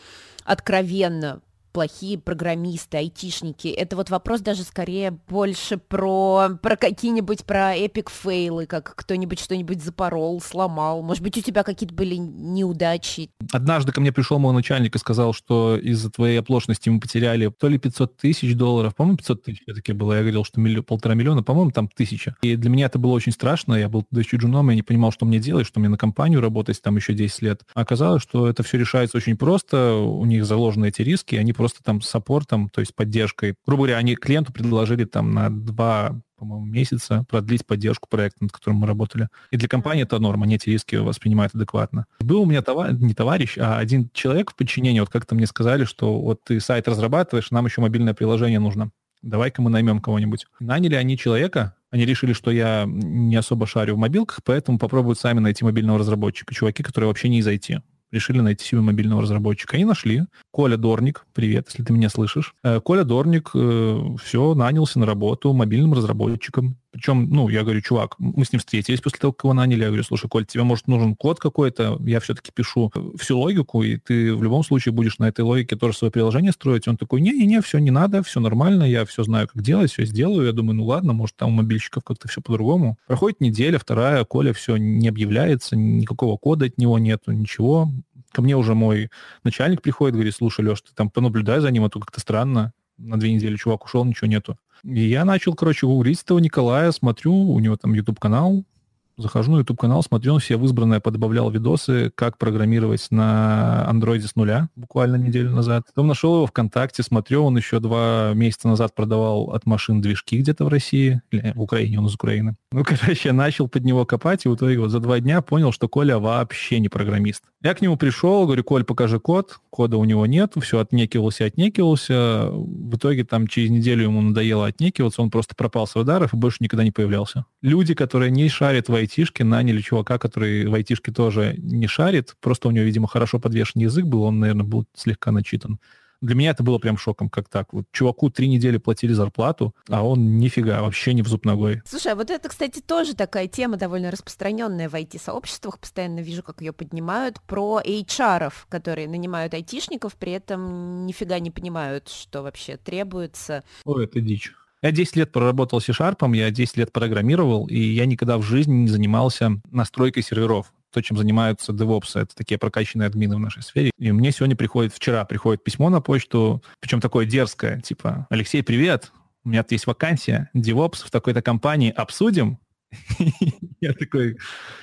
[SPEAKER 1] откровенно плохие программисты, айтишники. Это вот вопрос даже скорее больше про, про какие-нибудь, про эпик фейлы, как кто-нибудь что-нибудь запорол, сломал. Может быть, у тебя какие-то были неудачи?
[SPEAKER 2] Однажды ко мне пришел мой начальник и сказал, что из-за твоей оплошности мы потеряли то ли 500 тысяч долларов, по-моему, 500 тысяч все-таки было. Я говорил, что миллион, полтора миллиона, по-моему, там тысяча. И для меня это было очень страшно. Я был еще джуном, я не понимал, что мне делать, что мне на компанию работать там еще 10 лет. Оказалось, что это все решается очень просто. У них заложены эти риски, они просто там саппортом, то есть поддержкой. Грубо говоря, они клиенту предложили там на два по-моему, месяца продлить поддержку проекта, над которым мы работали. И для компании это норма, они эти риски воспринимают адекватно. Был у меня товар, не товарищ, а один человек в подчинении, вот как-то мне сказали, что вот ты сайт разрабатываешь, нам еще мобильное приложение нужно. Давай-ка мы наймем кого-нибудь. Наняли они человека, они решили, что я не особо шарю в мобилках, поэтому попробуют сами найти мобильного разработчика. Чуваки, которые вообще не из IT решили найти себе мобильного разработчика. И нашли. Коля Дорник, привет, если ты меня слышишь. Э, Коля Дорник э, все, нанялся на работу мобильным разработчиком. Причем, ну, я говорю, чувак, мы с ним встретились после того, как его наняли. Я говорю, слушай, Коль, тебе, может, нужен код какой-то? Я все-таки пишу всю логику, и ты в любом случае будешь на этой логике тоже свое приложение строить. Он такой, не-не-не, все не надо, все нормально, я все знаю, как делать, все сделаю. Я думаю, ну ладно, может, там у мобильщиков как-то все по-другому. Проходит неделя, вторая, Коля все не объявляется, никакого кода от него нету, ничего. Ко мне уже мой начальник приходит, говорит, слушай, Леш, ты там понаблюдай за ним, а то как-то странно. На две недели чувак ушел, ничего нету. И я начал, короче, гуглить этого Николая, смотрю, у него там YouTube-канал, захожу на YouTube-канал, смотрю, он все в избранное подобавлял видосы, как программировать на андроиде с нуля, буквально неделю назад. Потом нашел его ВКонтакте, смотрю, он еще два месяца назад продавал от машин движки где-то в России, или в Украине, он из Украины. Ну, короче, я начал под него копать, и в итоге вот за два дня понял, что Коля вообще не программист. Я к нему пришел, говорю, Коль, покажи код, кода у него нет, все, отнекивался, отнекивался. В итоге там через неделю ему надоело отнекиваться, он просто пропал с радаров и больше никогда не появлялся. Люди, которые не шарят в айтишке, наняли чувака, который в айтишке тоже не шарит, просто у него, видимо, хорошо подвешен язык был, он, наверное, был слегка начитан. Для меня это было прям шоком, как так. Вот чуваку три недели платили зарплату, а он нифига, вообще не в зуб ногой.
[SPEAKER 1] Слушай, а вот это, кстати, тоже такая тема довольно распространенная в IT-сообществах. Постоянно вижу, как ее поднимают, про HR, которые нанимают айтишников, при этом нифига не понимают, что вообще требуется.
[SPEAKER 2] Ой, это дичь. Я 10 лет проработал C-Sharp, я 10 лет программировал, и я никогда в жизни не занимался настройкой серверов то, чем занимаются DevOps, это такие прокачанные админы в нашей сфере. И мне сегодня приходит, вчера приходит письмо на почту, причем такое дерзкое, типа, Алексей, привет, у меня тут есть вакансия, DevOps в такой-то компании, обсудим? Я такой,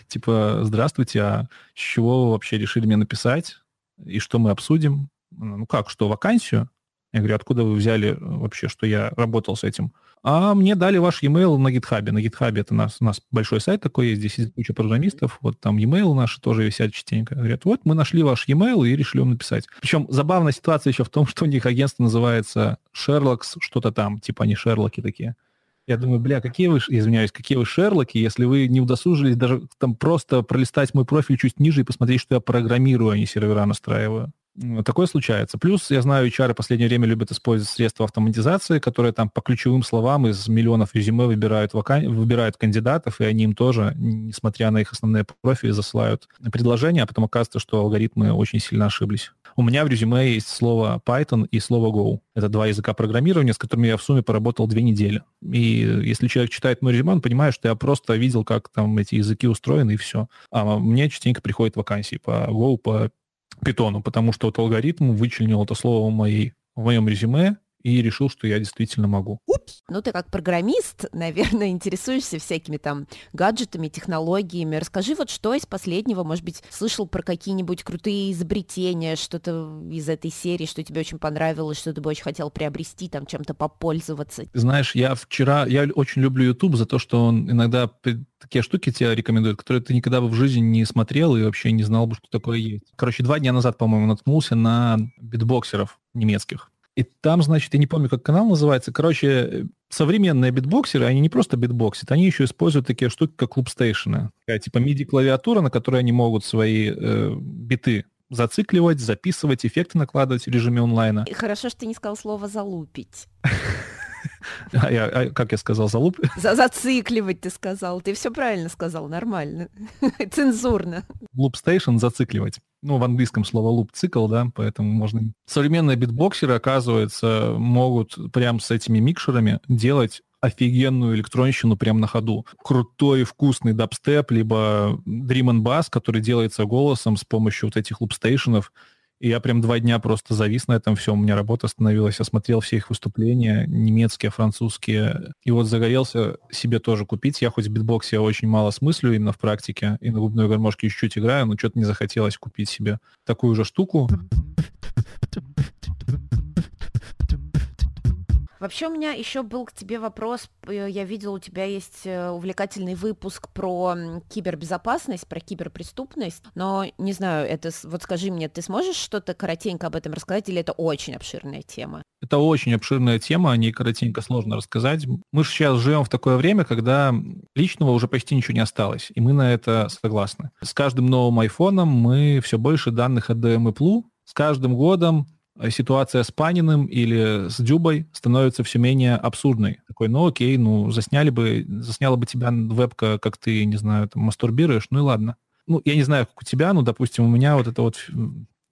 [SPEAKER 2] типа, здравствуйте, а с чего вы вообще решили мне написать? И что мы обсудим? Ну как, что, вакансию? Я говорю, откуда вы взяли вообще, что я работал с этим? А мне дали ваш e-mail на GitHub. На GitHub это нас, у нас большой сайт такой есть, здесь есть куча программистов, вот там e-mail наши тоже висят частенько. Говорят, вот мы нашли ваш e-mail и решили вам написать. Причем забавная ситуация еще в том, что у них агентство называется Sherlock's, что-то там, типа они Шерлоки такие. Я думаю, бля, какие вы, извиняюсь, какие вы Шерлоки, если вы не удосужились даже там просто пролистать мой профиль чуть ниже и посмотреть, что я программирую, а не сервера настраиваю. Такое случается. Плюс, я знаю, HR в последнее время любят использовать средства автоматизации, которые там по ключевым словам из миллионов резюме выбирают, вакан... выбирают кандидатов, и они им тоже, несмотря на их основные профили, засылают предложения, а потом оказывается, что алгоритмы очень сильно ошиблись. У меня в резюме есть слово Python и слово Go. Это два языка программирования, с которыми я в сумме поработал две недели. И если человек читает мой резюме, он понимает, что я просто видел, как там эти языки устроены, и все. А мне частенько приходят вакансии по Go, по питону, потому что вот алгоритм вычленил это слово в, моей, в моем резюме, и решил, что я действительно могу.
[SPEAKER 1] Упс. Ну, ты как программист, наверное, интересуешься всякими там гаджетами, технологиями. Расскажи вот, что из последнего, может быть, слышал про какие-нибудь крутые изобретения, что-то из этой серии, что тебе очень понравилось, что ты бы очень хотел приобрести, там, чем-то попользоваться.
[SPEAKER 2] Знаешь, я вчера, я очень люблю YouTube за то, что он иногда такие штуки тебе рекомендует, которые ты никогда бы в жизни не смотрел и вообще не знал бы, что такое есть. Короче, два дня назад, по-моему, наткнулся на битбоксеров немецких. И там, значит, я не помню, как канал называется. Короче, современные битбоксеры, они не просто битбоксят, они еще используют такие штуки, как клубстейшены. Типа MIDI-клавиатура, на которой они могут свои э, биты зацикливать, записывать, эффекты накладывать в режиме онлайна.
[SPEAKER 1] И хорошо, что ты не сказал слово «залупить».
[SPEAKER 2] А я, а как я сказал, залуп?
[SPEAKER 1] За зацикливать ты сказал. Ты все правильно сказал, нормально. Цензурно.
[SPEAKER 2] Loop Station зацикливать. ну, в английском слово луп цикл, да, поэтому можно... Современные битбоксеры, оказывается, могут прям с этими микшерами делать офигенную электронщину прямо на ходу. Крутой, вкусный дабстеп, либо Dream and Bass, который делается голосом с помощью вот этих лупстейшенов. И я прям два дня просто завис на этом все. У меня работа остановилась. Я смотрел все их выступления, немецкие, французские. И вот загорелся себе тоже купить. Я хоть в битбоксе очень мало смыслю именно в практике. И на губной гармошке чуть-чуть играю, но что-то не захотелось купить себе такую же штуку.
[SPEAKER 1] Вообще у меня еще был к тебе вопрос. Я видела, у тебя есть э, увлекательный выпуск про кибербезопасность, про киберпреступность, но не знаю, это вот скажи мне, ты сможешь что-то коротенько об этом рассказать, или это очень обширная тема?
[SPEAKER 2] Это очень обширная тема, о ней коротенько сложно рассказать. Мы же сейчас живем в такое время, когда личного уже почти ничего не осталось, и мы на это согласны. С каждым новым айфоном мы все больше данных от DMI+, с каждым годом Э, ситуация с Паниным или с Дюбой становится все менее абсурдной. Такой, ну окей, ну засняли бы, засняла бы тебя вебка, как ты, не знаю, там, мастурбируешь, ну и ладно. Ну, я не знаю, как у тебя, но, допустим, у меня вот это вот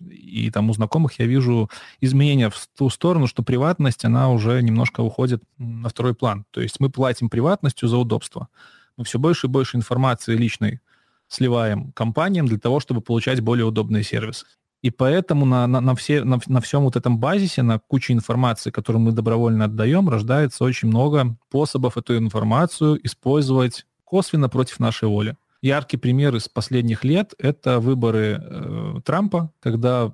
[SPEAKER 2] и там у знакомых я вижу изменения в ту сторону, что приватность, она уже немножко уходит на второй план. То есть мы платим приватностью за удобство. Мы все больше и больше информации личной сливаем компаниям для того, чтобы получать более удобные сервисы. И поэтому на, на, на, все, на, на всем вот этом базисе, на куче информации, которую мы добровольно отдаем, рождается очень много способов эту информацию использовать косвенно против нашей воли. Яркий пример из последних лет – это выборы э, Трампа, когда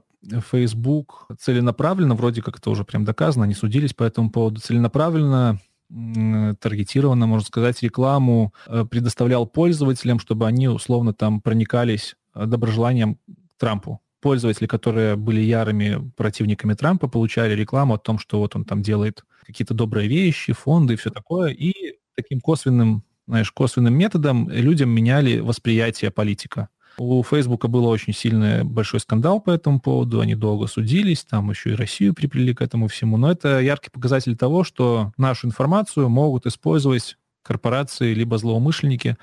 [SPEAKER 2] Facebook целенаправленно, вроде как это уже прям доказано, они судились по этому поводу, целенаправленно таргетированно, можно сказать, рекламу э, предоставлял пользователям, чтобы они условно там проникались э, доброжеланием к Трампу пользователи, которые были ярыми противниками Трампа, получали рекламу о том, что вот он там делает какие-то добрые вещи, фонды и все такое, и таким косвенным, знаешь, косвенным методом людям меняли восприятие политика. У Фейсбука был очень сильный большой скандал по этому поводу, они долго судились, там еще и Россию приплели к этому всему, но это яркий показатель того, что нашу информацию могут использовать корпорации либо злоумышленники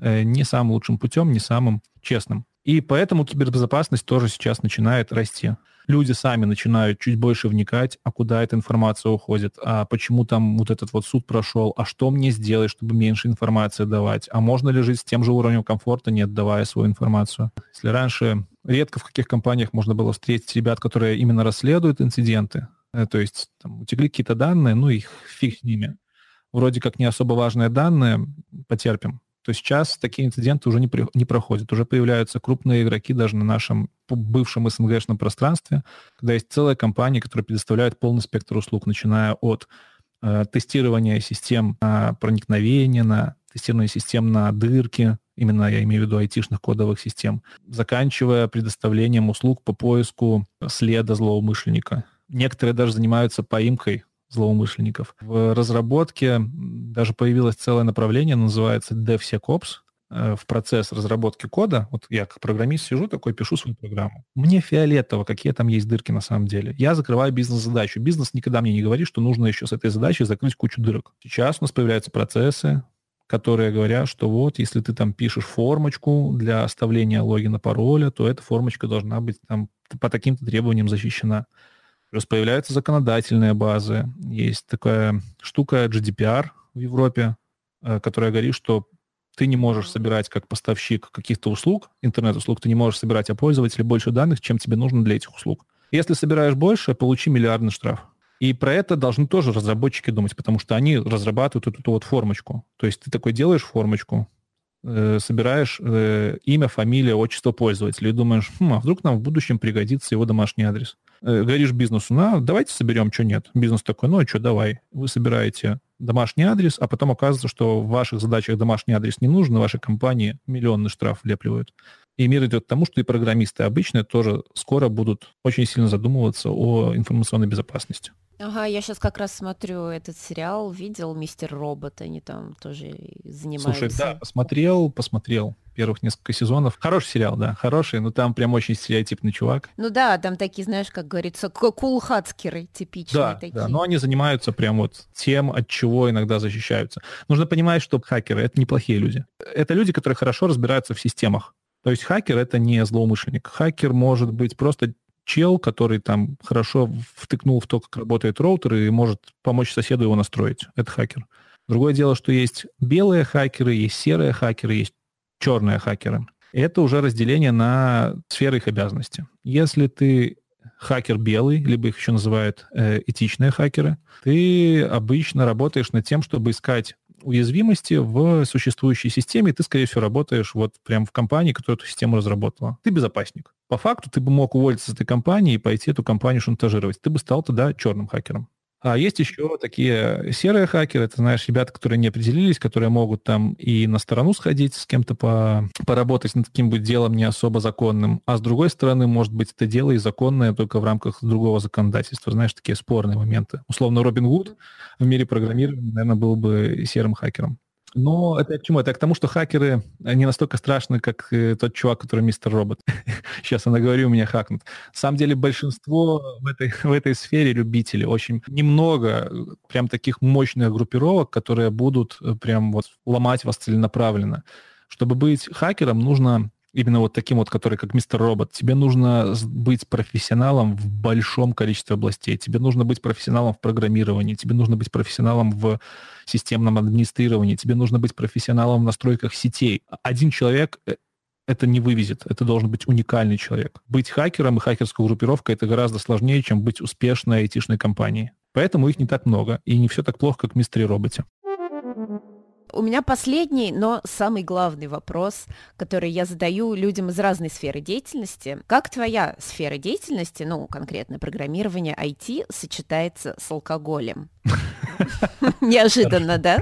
[SPEAKER 2] э, не самым лучшим путем, не самым честным. И поэтому кибербезопасность тоже сейчас начинает расти. Люди сами начинают чуть больше вникать, а куда эта информация уходит, а почему там вот этот вот суд прошел, а что мне сделать, чтобы меньше информации давать, а можно ли жить с тем же уровнем комфорта, не отдавая свою информацию. Если раньше редко в каких компаниях можно было встретить ребят, которые именно расследуют инциденты, э, то есть там, утекли какие-то данные, ну их фиг с ними. Вроде как не особо важные данные, потерпим то сейчас такие инциденты уже не, при, не проходят. Уже появляются крупные игроки даже на нашем бывшем СНГшном пространстве, когда есть целая компания, которая предоставляет полный спектр услуг, начиная от э, тестирования систем на проникновение, на тестирование систем на дырки, именно я имею в виду айтишных кодовых систем, заканчивая предоставлением услуг по поиску следа злоумышленника. Некоторые даже занимаются поимкой злоумышленников. В разработке даже появилось целое направление, называется DevSecOps, э, в процесс разработки кода, вот я как программист сижу такой, пишу свою программу. Мне фиолетово, какие там есть дырки на самом деле. Я закрываю бизнес-задачу. Бизнес никогда мне не говорит, что нужно еще с этой задачей закрыть кучу дырок. Сейчас у нас появляются процессы, которые говорят, что вот, если ты там пишешь формочку для оставления логина, пароля, то эта формочка должна быть там по таким-то требованиям защищена. Плюс появляются законодательные базы. Есть такая штука GDPR в Европе, э, которая говорит, что ты не можешь собирать как поставщик каких-то услуг, интернет-услуг, ты не можешь собирать о пользователе больше данных, чем тебе нужно для этих услуг. Если собираешь больше, получи миллиардный штраф. И про это должны тоже разработчики думать, потому что они разрабатывают эту, эту вот формочку. То есть ты такой делаешь формочку, э, собираешь э, имя, фамилия, отчество пользователя и думаешь, хм, а вдруг нам в будущем пригодится его домашний адрес. Э, говоришь бизнесу, на, давайте соберем, что нет. Бизнес такой, ну, а что, давай. Вы собираете домашний адрес, а потом оказывается, что в ваших задачах домашний адрес не нужен, вашей компании миллионный штраф влепливают. И мир идет к тому, что и программисты обычные тоже скоро будут очень сильно задумываться о информационной безопасности.
[SPEAKER 1] Ага, я сейчас как раз смотрю этот сериал, видел «Мистер Робот», они там тоже занимаются.
[SPEAKER 2] Слушай, да, посмотрел, посмотрел первых несколько сезонов. Хороший сериал, да, хороший, но там прям очень стереотипный чувак.
[SPEAKER 1] Ну да, там такие, знаешь, как говорится, кулхацкеры типичные
[SPEAKER 2] да,
[SPEAKER 1] такие.
[SPEAKER 2] Да, но они занимаются прям вот тем, от чего иногда защищаются. Нужно понимать, что хакеры — это неплохие люди. Это люди, которые хорошо разбираются в системах. То есть хакер это не злоумышленник. Хакер может быть просто чел, который там хорошо втыкнул в то, как работает роутер и может помочь соседу его настроить. Это хакер. Другое дело, что есть белые хакеры, есть серые хакеры, есть черные хакеры. Это уже разделение на сферы их обязанности. Если ты хакер белый, либо их еще называют э, этичные хакеры, ты обычно работаешь над тем, чтобы искать уязвимости в существующей системе, и ты, скорее всего, работаешь вот прямо в компании, которая эту систему разработала. Ты безопасник. По факту ты бы мог уволиться с этой компании и пойти эту компанию шантажировать. Ты бы стал тогда черным хакером. А есть еще такие серые хакеры, это, знаешь, ребята, которые не определились, которые могут там и на сторону сходить, с кем-то по, поработать над каким-нибудь делом не особо законным, а с другой стороны, может быть, это дело и законное только в рамках другого законодательства. Знаешь, такие спорные моменты. Условно, Робин Гуд в мире программирования, наверное, был бы серым хакером. Но это к чему? Это к тому, что хакеры не настолько страшны, как э, тот чувак, который мистер робот. Сейчас я наговорю, меня хакнут. На самом деле большинство в этой, в этой сфере любителей. Очень немного э, прям таких мощных группировок, которые будут э, прям вот ломать вас целенаправленно. Чтобы быть хакером, нужно именно вот таким вот, который как мистер робот, тебе нужно быть профессионалом в большом количестве областей. Тебе нужно быть профессионалом в программировании, тебе нужно быть профессионалом в системном администрировании, тебе нужно быть профессионалом в настройках сетей. Один человек э, это не вывезет. Это должен быть уникальный человек. Быть хакером и хакерской группировкой это гораздо сложнее, чем быть успешной айтишной компанией. Поэтому их не так много, и не все так плохо, как в мистере роботе.
[SPEAKER 1] У меня последний, но самый главный вопрос, который я задаю людям из разной сферы деятельности. Как твоя сфера деятельности, ну, конкретно программирование IT, сочетается с алкоголем? Неожиданно, да?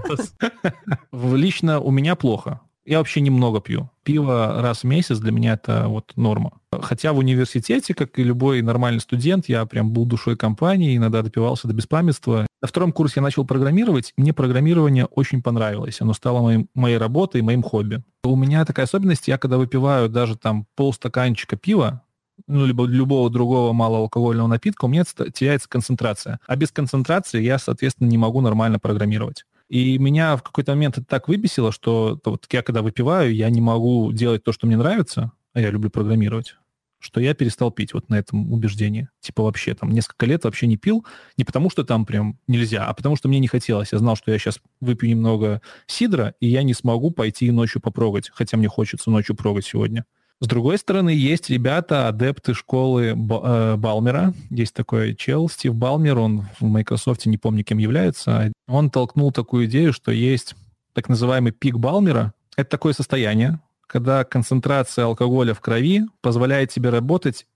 [SPEAKER 2] Лично у меня плохо. Я вообще немного пью. Пиво раз в месяц для меня это вот норма. Хотя в университете, как и любой нормальный студент, я прям был душой компании, иногда допивался до беспамятства. На втором курсе я начал программировать. Мне программирование очень понравилось. Оно стало моим, моей работой, моим хобби. У меня такая особенность, я когда выпиваю даже там полстаканчика пива, ну, либо любого другого малоалкогольного напитка, у меня теряется концентрация. А без концентрации я, соответственно, не могу нормально программировать. И меня в какой-то момент это так выбесило, что вот я когда выпиваю, я не могу делать то, что мне нравится, а я люблю программировать, что я перестал пить вот на этом убеждении. Типа вообще там несколько лет вообще не пил, не потому что там прям нельзя, а потому что мне не хотелось. Я знал, что я сейчас выпью немного сидра, и я не смогу пойти ночью попрогать, хотя мне хочется ночью прогать сегодня. С другой стороны, есть ребята, адепты школы э, Балмера. Есть такой чел, Стив Балмер, он в Microsoft, не помню, кем является. Он толкнул такую идею, что есть так называемый пик Балмера. Это такое состояние, когда концентрация алкоголя в крови позволяет тебе работать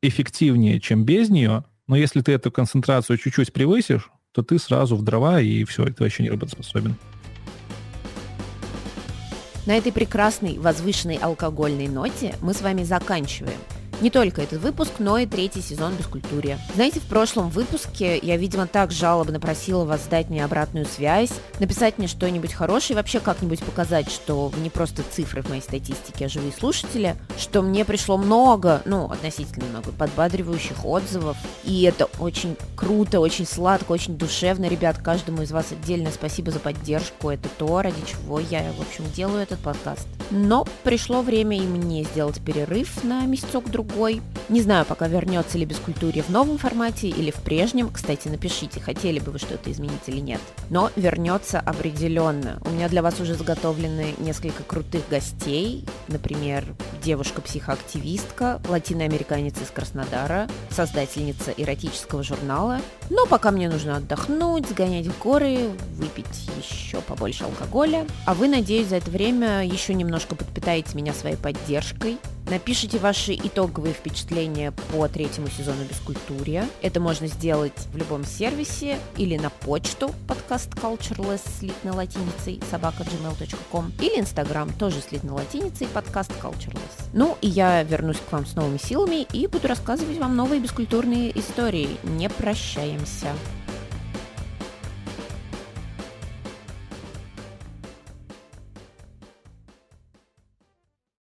[SPEAKER 2] эффективнее, чем без нее, но если ты эту концентрацию чуть-чуть превысишь, то ты сразу в дрова, и все, ты вообще не работоспособен.
[SPEAKER 1] На этой прекрасной возвышенной алкогольной ноте мы с вами заканчиваем – не только этот выпуск, но и третий сезон Бескультурья. Знаете, в прошлом выпуске я, видимо, так жалобно просила вас дать мне обратную связь, написать мне что-нибудь хорошее и вообще как-нибудь показать, что вы не просто цифры в моей статистике, а живые слушатели, что мне пришло много, ну, относительно много, подбадривающих отзывов. И это очень круто, очень сладко, очень душевно. Ребят, каждому из вас отдельное спасибо за поддержку. Это то, ради чего я, в общем, делаю этот подкаст. Но пришло время и мне сделать перерыв на месяцок-другой другой. Не знаю, пока вернется ли бескультурье в новом формате или в прежнем. Кстати, напишите, хотели бы вы что-то изменить или нет. Но вернется определенно. У меня для вас уже заготовлены несколько крутых гостей. Например, девушка-психоактивистка, латиноамериканец из Краснодара, создательница эротического журнала. Но пока мне нужно отдохнуть, сгонять в горы, выпить еще побольше алкоголя. А вы, надеюсь, за это время еще немножко подпитаете меня своей поддержкой. Напишите ваши итоговые впечатления по третьему сезону Бескультурья. Это можно сделать в любом сервисе или на почту подкаст Cultureless слитной латиницей собака gmail.com или инстаграм тоже слитной латиницей подкаст Cultureless. Ну и я вернусь к вам с новыми силами и буду рассказывать вам новые бескультурные истории. Не прощаемся.